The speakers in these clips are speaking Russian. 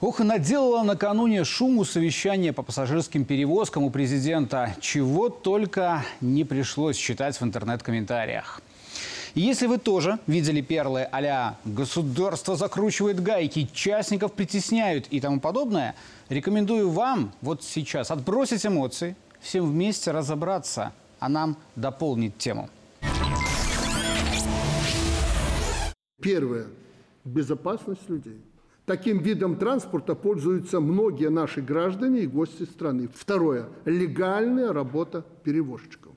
Ох, и наделало накануне шуму совещания по пассажирским перевозкам у президента. Чего только не пришлось читать в интернет-комментариях. Если вы тоже видели перлы а «государство закручивает гайки», «частников притесняют» и тому подобное, рекомендую вам вот сейчас отбросить эмоции, всем вместе разобраться, а нам дополнить тему. Первое – безопасность людей. Таким видом транспорта пользуются многие наши граждане и гости страны. Второе – легальная работа перевозчиков.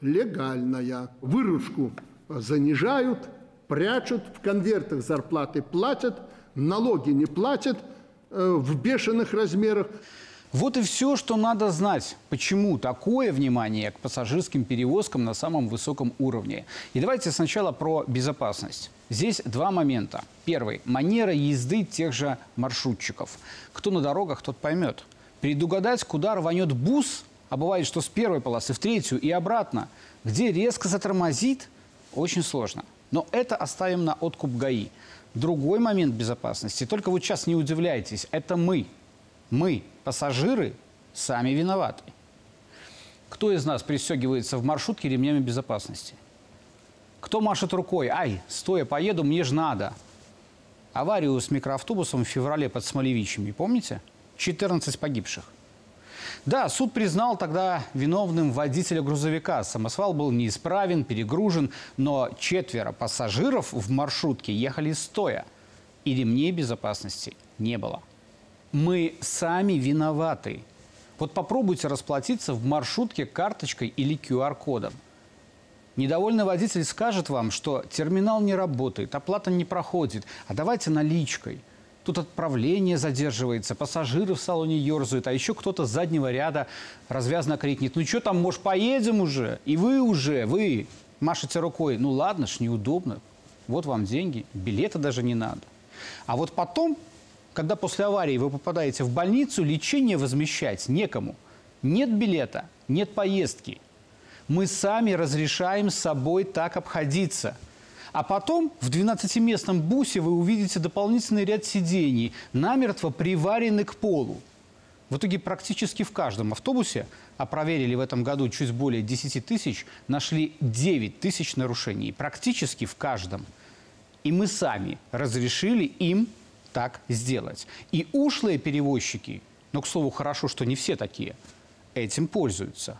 Легальная. Выручку занижают, прячут, в конвертах зарплаты платят, налоги не платят э, в бешеных размерах. Вот и все, что надо знать, почему такое внимание к пассажирским перевозкам на самом высоком уровне. И давайте сначала про безопасность. Здесь два момента. Первый – манера езды тех же маршрутчиков. Кто на дорогах, тот поймет. Предугадать, куда рванет бус, а бывает, что с первой полосы в третью и обратно, где резко затормозит, очень сложно. Но это оставим на откуп ГАИ. Другой момент безопасности, только вот сейчас не удивляйтесь, это мы. Мы, пассажиры, сами виноваты. Кто из нас пристегивается в маршрутке ремнями безопасности? Кто машет рукой? Ай, стоя поеду, мне же надо. Аварию с микроавтобусом в феврале под Смолевичами, помните? 14 погибших. Да, суд признал тогда виновным водителя грузовика. Самосвал был неисправен, перегружен, но четверо пассажиров в маршрутке ехали стоя. И ремней безопасности не было. Мы сами виноваты. Вот попробуйте расплатиться в маршрутке карточкой или QR-кодом. Недовольный водитель скажет вам, что терминал не работает, оплата не проходит, а давайте наличкой. Тут отправление задерживается, пассажиры в салоне ерзают, а еще кто-то с заднего ряда развязно крикнет, ну что там, может, поедем уже? И вы уже, вы машете рукой, ну ладно ж, неудобно, вот вам деньги, билета даже не надо. А вот потом, когда после аварии вы попадаете в больницу, лечение возмещать некому. Нет билета, нет поездки – мы сами разрешаем с собой так обходиться. А потом в 12-местном бусе вы увидите дополнительный ряд сидений, намертво приварены к полу. В итоге практически в каждом автобусе, а проверили в этом году чуть более 10 тысяч, нашли 9 тысяч нарушений. Практически в каждом. И мы сами разрешили им так сделать. И ушлые перевозчики, но, к слову, хорошо, что не все такие, этим пользуются.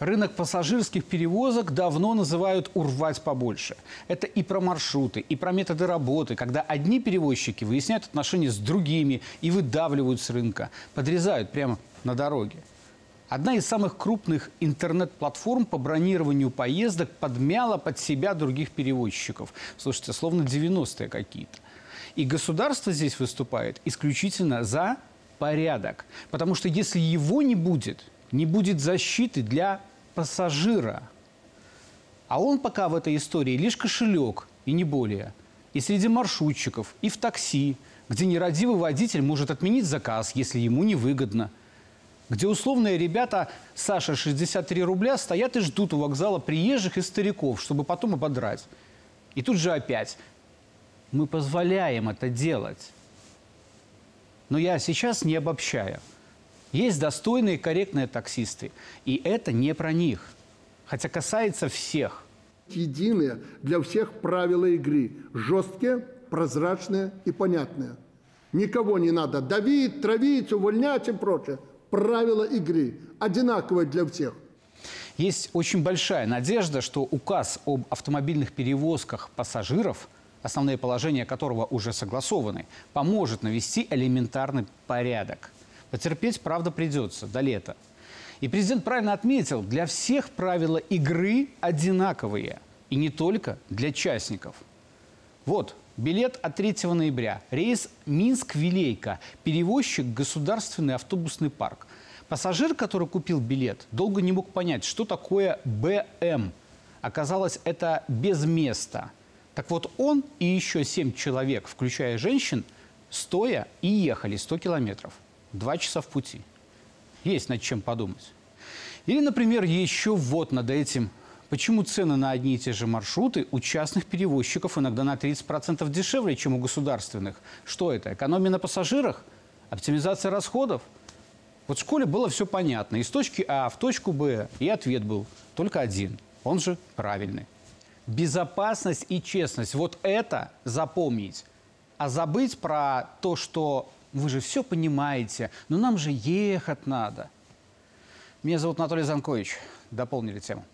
Рынок пассажирских перевозок давно называют «урвать побольше». Это и про маршруты, и про методы работы, когда одни перевозчики выясняют отношения с другими и выдавливают с рынка, подрезают прямо на дороге. Одна из самых крупных интернет-платформ по бронированию поездок подмяла под себя других перевозчиков. Слушайте, словно 90-е какие-то. И государство здесь выступает исключительно за порядок. Потому что если его не будет – не будет защиты для пассажира. А он пока в этой истории лишь кошелек, и не более. И среди маршрутчиков, и в такси, где нерадивый водитель может отменить заказ, если ему невыгодно. Где условные ребята Саша 63 рубля стоят и ждут у вокзала приезжих и стариков, чтобы потом ободрать. И тут же опять мы позволяем это делать. Но я сейчас не обобщаю – есть достойные, корректные таксисты. И это не про них. Хотя касается всех. Единые для всех правила игры. Жесткие, прозрачные и понятные. Никого не надо давить, травить, увольнять и прочее. Правила игры одинаковые для всех. Есть очень большая надежда, что указ об автомобильных перевозках пассажиров, основные положения которого уже согласованы, поможет навести элементарный порядок. Потерпеть, правда, придется до лета. И президент правильно отметил, для всех правила игры одинаковые. И не только для частников. Вот, билет от 3 ноября. Рейс Минск-Вилейка. Перевозчик Государственный автобусный парк. Пассажир, который купил билет, долго не мог понять, что такое БМ. Оказалось, это без места. Так вот, он и еще семь человек, включая женщин, стоя и ехали 100 километров. Два часа в пути. Есть над чем подумать. Или, например, еще вот над этим Почему цены на одни и те же маршруты у частных перевозчиков иногда на 30% дешевле, чем у государственных? Что это? Экономия на пассажирах? Оптимизация расходов? Вот в школе было все понятно. Из точки А в точку Б. И ответ был только один. Он же правильный. Безопасность и честность. Вот это запомнить. А забыть про то, что вы же все понимаете, но нам же ехать надо. Меня зовут Анатолий Занкович. Дополнили тему.